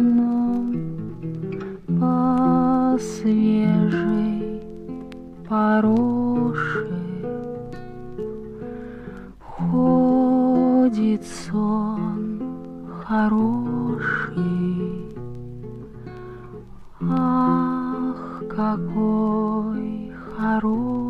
окном по свежей пороше ходит сон хороший. Ах, какой хороший!